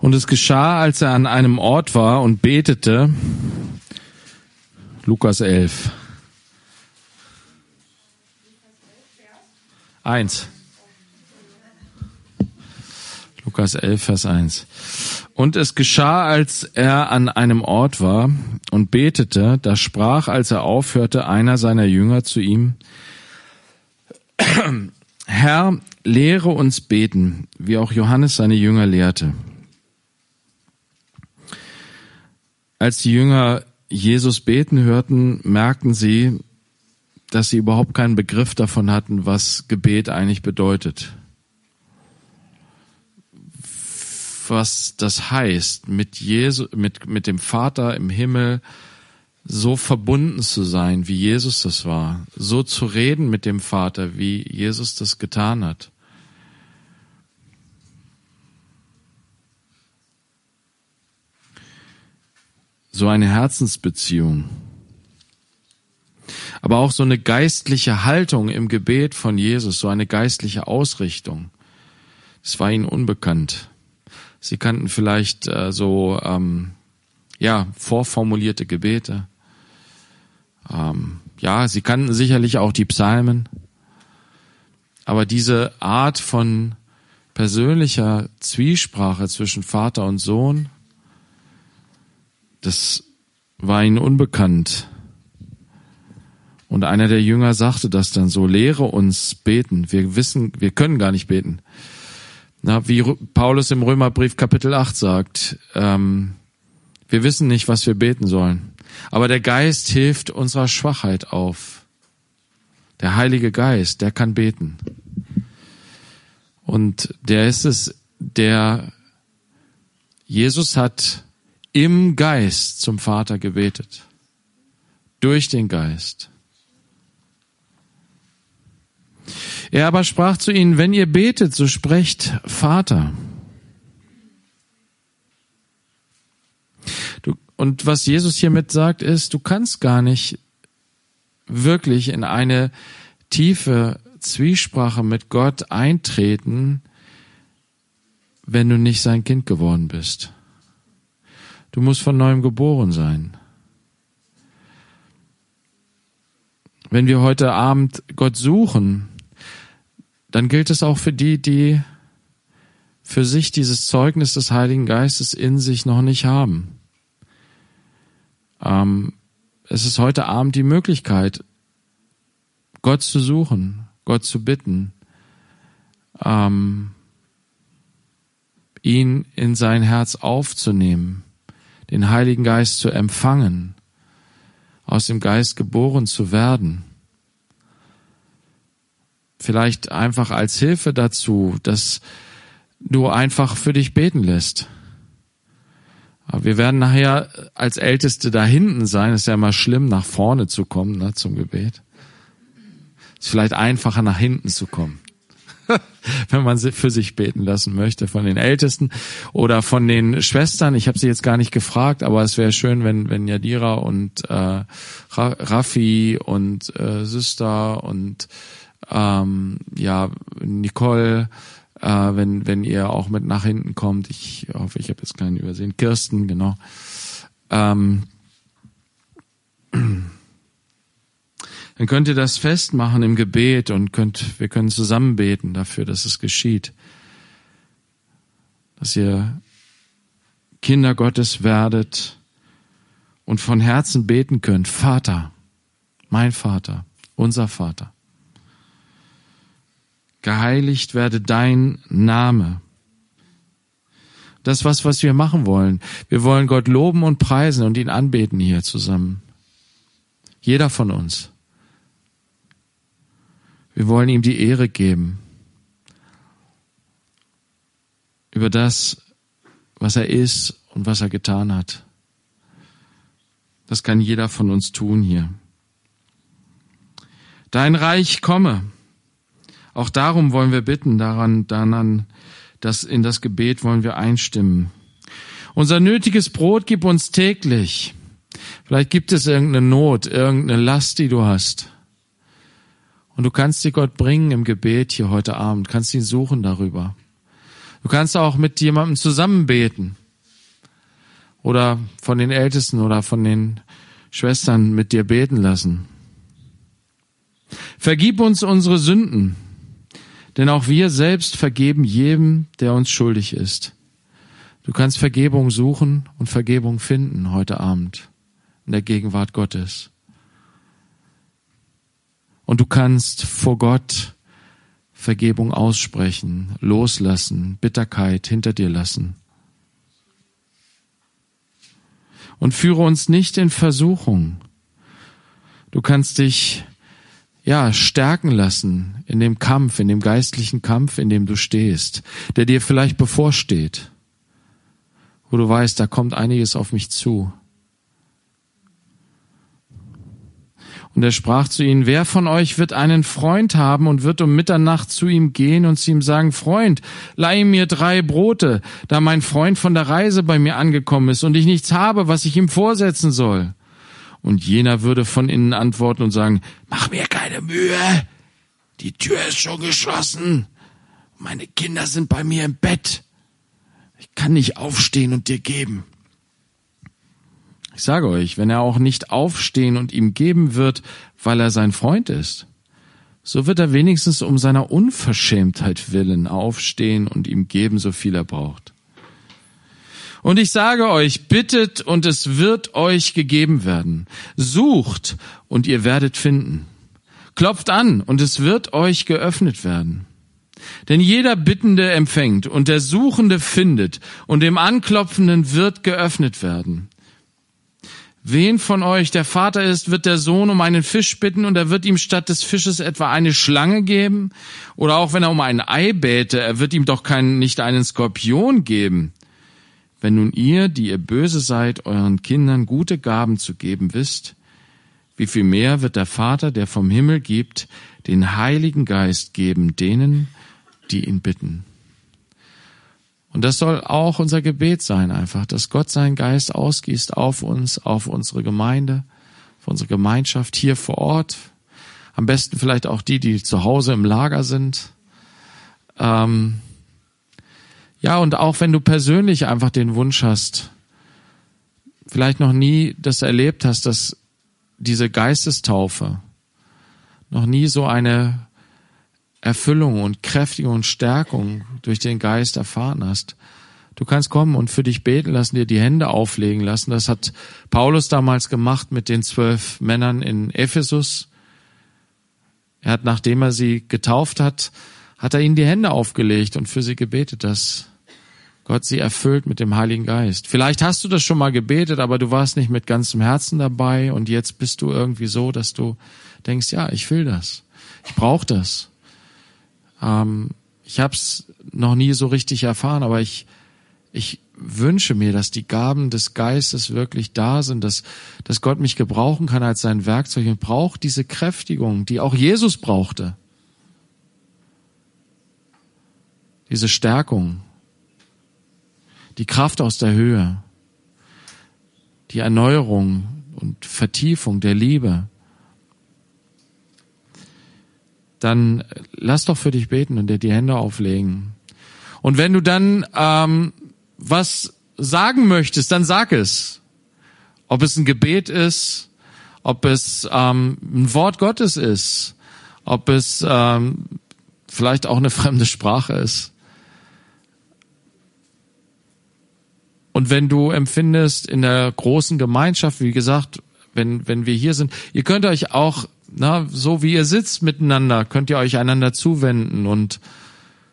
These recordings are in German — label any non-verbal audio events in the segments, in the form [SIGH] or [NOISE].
Und es geschah, als er an einem Ort war und betete, Lukas 11. Eins. Lukas 11, Vers 1. Und es geschah, als er an einem Ort war und betete, da sprach, als er aufhörte, einer seiner Jünger zu ihm, Herr, lehre uns beten, wie auch Johannes seine Jünger lehrte. Als die Jünger Jesus beten hörten, merkten sie, dass sie überhaupt keinen Begriff davon hatten, was Gebet eigentlich bedeutet. Was das heißt, mit Jesus, mit, mit dem Vater im Himmel so verbunden zu sein, wie Jesus das war, so zu reden mit dem Vater, wie Jesus das getan hat. So eine Herzensbeziehung. Aber auch so eine geistliche Haltung im Gebet von Jesus, so eine geistliche Ausrichtung. Das war ihnen unbekannt. Sie kannten vielleicht äh, so ähm, ja vorformulierte Gebete. Ähm, ja, sie kannten sicherlich auch die Psalmen. Aber diese Art von persönlicher Zwiesprache zwischen Vater und Sohn, das war ihnen unbekannt. Und einer der Jünger sagte das dann so, lehre uns beten. Wir wissen, wir können gar nicht beten. Na, wie Paulus im Römerbrief Kapitel 8 sagt, ähm, wir wissen nicht, was wir beten sollen. Aber der Geist hilft unserer Schwachheit auf. Der Heilige Geist, der kann beten. Und der ist es, der Jesus hat im Geist zum Vater gebetet. Durch den Geist. Er aber sprach zu ihnen, wenn ihr betet, so sprecht Vater. Du, und was Jesus hiermit sagt, ist, du kannst gar nicht wirklich in eine tiefe Zwiesprache mit Gott eintreten, wenn du nicht sein Kind geworden bist. Du musst von neuem geboren sein. Wenn wir heute Abend Gott suchen, dann gilt es auch für die, die für sich dieses Zeugnis des Heiligen Geistes in sich noch nicht haben. Ähm, es ist heute Abend die Möglichkeit, Gott zu suchen, Gott zu bitten, ähm, ihn in sein Herz aufzunehmen den Heiligen Geist zu empfangen, aus dem Geist geboren zu werden. Vielleicht einfach als Hilfe dazu, dass du einfach für dich beten lässt. Aber wir werden nachher als Älteste da hinten sein. ist ja immer schlimm, nach vorne zu kommen ne, zum Gebet. Ist vielleicht einfacher, nach hinten zu kommen. [LAUGHS] wenn man sie für sich beten lassen möchte, von den Ältesten oder von den Schwestern. Ich habe sie jetzt gar nicht gefragt, aber es wäre schön, wenn, wenn Yadira und äh, Raffi und äh, Sister und ähm, ja Nicole, äh, wenn wenn ihr auch mit nach hinten kommt. Ich hoffe, ich habe jetzt keinen übersehen. Kirsten, genau. Ähm, [CLEARS THROAT] dann könnt ihr das festmachen im Gebet und könnt, wir können zusammen beten dafür, dass es geschieht. Dass ihr Kinder Gottes werdet und von Herzen beten könnt. Vater, mein Vater, unser Vater. Geheiligt werde dein Name. Das was, was wir machen wollen. Wir wollen Gott loben und preisen und ihn anbeten hier zusammen. Jeder von uns. Wir wollen ihm die Ehre geben über das, was er ist und was er getan hat. Das kann jeder von uns tun hier. Dein Reich komme. Auch darum wollen wir bitten, daran, daran, dass in das Gebet wollen wir einstimmen. Unser nötiges Brot gib uns täglich. Vielleicht gibt es irgendeine Not, irgendeine Last, die du hast. Und du kannst sie Gott bringen im Gebet hier heute Abend, kannst ihn suchen darüber. Du kannst auch mit jemandem zusammen beten. Oder von den Ältesten oder von den Schwestern mit dir beten lassen. Vergib uns unsere Sünden, denn auch wir selbst vergeben jedem, der uns schuldig ist. Du kannst Vergebung suchen und Vergebung finden heute Abend in der Gegenwart Gottes. Und du kannst vor Gott Vergebung aussprechen, loslassen, Bitterkeit hinter dir lassen. Und führe uns nicht in Versuchung. Du kannst dich ja, stärken lassen in dem Kampf, in dem geistlichen Kampf, in dem du stehst, der dir vielleicht bevorsteht, wo du weißt, da kommt einiges auf mich zu. Und er sprach zu ihnen, wer von euch wird einen Freund haben und wird um Mitternacht zu ihm gehen und zu ihm sagen, Freund, leih mir drei Brote, da mein Freund von der Reise bei mir angekommen ist und ich nichts habe, was ich ihm vorsetzen soll. Und jener würde von innen antworten und sagen, mach mir keine Mühe, die Tür ist schon geschlossen, meine Kinder sind bei mir im Bett, ich kann nicht aufstehen und dir geben. Ich sage euch, wenn er auch nicht aufstehen und ihm geben wird, weil er sein Freund ist, so wird er wenigstens um seiner Unverschämtheit willen aufstehen und ihm geben, so viel er braucht. Und ich sage euch, bittet und es wird euch gegeben werden. Sucht und ihr werdet finden. Klopft an und es wird euch geöffnet werden. Denn jeder Bittende empfängt und der Suchende findet und dem Anklopfenden wird geöffnet werden. Wen von euch der Vater ist, wird der Sohn um einen Fisch bitten und er wird ihm statt des Fisches etwa eine Schlange geben? Oder auch wenn er um ein Ei bäte, er wird ihm doch keinen, nicht einen Skorpion geben. Wenn nun ihr, die ihr böse seid, euren Kindern gute Gaben zu geben wisst, wie viel mehr wird der Vater, der vom Himmel gibt, den Heiligen Geist geben denen, die ihn bitten. Und das soll auch unser Gebet sein, einfach, dass Gott seinen Geist ausgießt auf uns, auf unsere Gemeinde, auf unsere Gemeinschaft hier vor Ort. Am besten vielleicht auch die, die zu Hause im Lager sind. Ähm, ja, und auch wenn du persönlich einfach den Wunsch hast, vielleicht noch nie das erlebt hast, dass diese Geistestaufe noch nie so eine Erfüllung und Kräftigung und Stärkung durch den Geist erfahren hast. Du kannst kommen und für dich beten lassen, dir die Hände auflegen lassen. Das hat Paulus damals gemacht mit den zwölf Männern in Ephesus. Er hat, nachdem er sie getauft hat, hat er ihnen die Hände aufgelegt und für sie gebetet, dass Gott sie erfüllt mit dem Heiligen Geist. Vielleicht hast du das schon mal gebetet, aber du warst nicht mit ganzem Herzen dabei und jetzt bist du irgendwie so, dass du denkst, ja, ich will das. Ich brauche das. Ähm, ich habe es noch nie so richtig erfahren, aber ich, ich wünsche mir, dass die Gaben des Geistes wirklich da sind, dass, dass Gott mich gebrauchen kann als sein Werkzeug. Und braucht diese Kräftigung, die auch Jesus brauchte. Diese Stärkung, die Kraft aus der Höhe, die Erneuerung und Vertiefung der Liebe, dann lass doch für dich beten und dir die Hände auflegen. Und wenn du dann ähm, was sagen möchtest, dann sag es. Ob es ein Gebet ist, ob es ähm, ein Wort Gottes ist, ob es ähm, vielleicht auch eine [LAUGHS] fremde Sprache ist. Und wenn du empfindest in der großen Gemeinschaft, wie gesagt, wenn, wenn wir hier sind, ihr könnt euch auch, na, so wie ihr sitzt miteinander, könnt ihr euch einander zuwenden und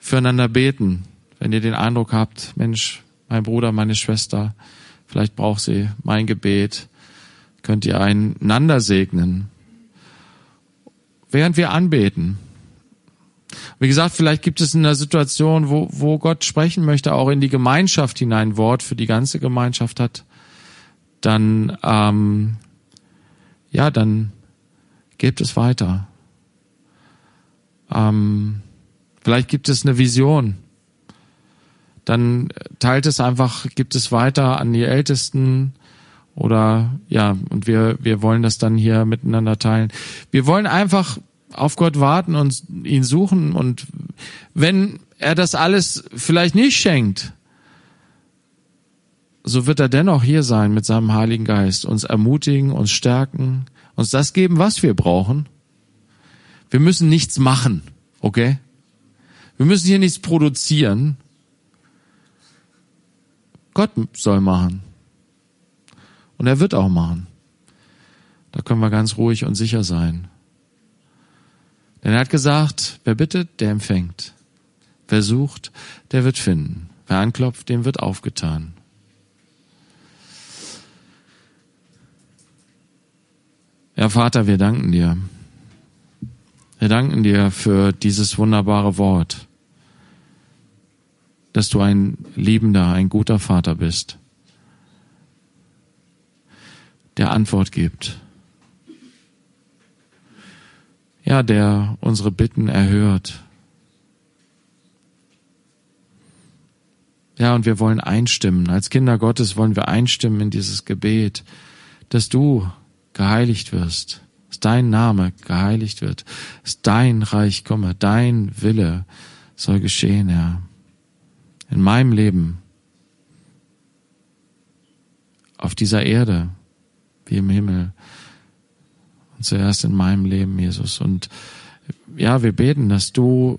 füreinander beten. Wenn ihr den Eindruck habt, Mensch, mein Bruder, meine Schwester, vielleicht braucht sie mein Gebet, könnt ihr einander segnen. Während wir anbeten. Wie gesagt, vielleicht gibt es in einer Situation, wo, wo Gott sprechen möchte, auch in die Gemeinschaft hinein Wort für die ganze Gemeinschaft hat, dann, ähm, ja, dann gebt es weiter. Ähm, vielleicht gibt es eine Vision. Dann teilt es einfach, gibt es weiter an die Ältesten oder ja, und wir, wir wollen das dann hier miteinander teilen. Wir wollen einfach auf Gott warten und ihn suchen und wenn er das alles vielleicht nicht schenkt, so wird er dennoch hier sein mit seinem Heiligen Geist, uns ermutigen, uns stärken, uns das geben, was wir brauchen. Wir müssen nichts machen, okay? Wir müssen hier nichts produzieren. Gott soll machen. Und er wird auch machen. Da können wir ganz ruhig und sicher sein. Denn er hat gesagt, wer bittet, der empfängt. Wer sucht, der wird finden. Wer anklopft, dem wird aufgetan. Ja, Vater, wir danken dir. Wir danken dir für dieses wunderbare Wort, dass du ein liebender, ein guter Vater bist, der Antwort gibt. Ja, der unsere Bitten erhört. Ja, und wir wollen einstimmen. Als Kinder Gottes wollen wir einstimmen in dieses Gebet, dass du geheiligt wirst, dass dein Name geheiligt wird, dass dein Reich komme, dein Wille soll geschehen, Herr. In meinem Leben, auf dieser Erde, wie im Himmel. Und zuerst in meinem Leben, Jesus. Und ja, wir beten, dass du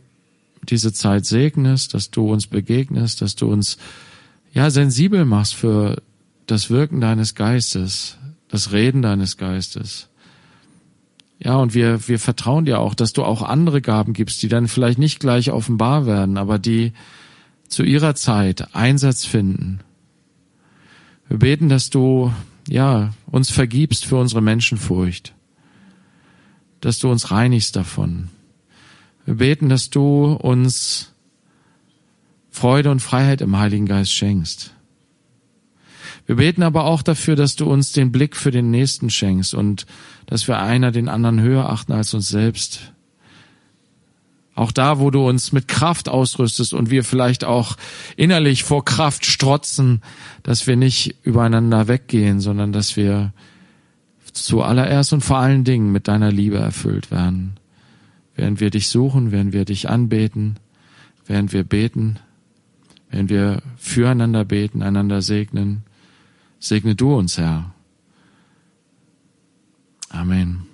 diese Zeit segnest, dass du uns begegnest, dass du uns ja sensibel machst für das Wirken deines Geistes, das Reden deines Geistes. Ja, und wir, wir vertrauen dir auch, dass du auch andere Gaben gibst, die dann vielleicht nicht gleich offenbar werden, aber die zu ihrer Zeit Einsatz finden. Wir beten, dass du, ja, uns vergibst für unsere Menschenfurcht, dass du uns reinigst davon. Wir beten, dass du uns Freude und Freiheit im Heiligen Geist schenkst. Wir beten aber auch dafür, dass du uns den Blick für den Nächsten schenkst und dass wir einer den anderen höher achten als uns selbst. Auch da, wo du uns mit Kraft ausrüstest und wir vielleicht auch innerlich vor Kraft strotzen, dass wir nicht übereinander weggehen, sondern dass wir zuallererst und vor allen Dingen mit deiner Liebe erfüllt werden. Während wir dich suchen, während wir dich anbeten, während wir beten, während wir füreinander beten, einander segnen, Segne du uns, Herr. Amen.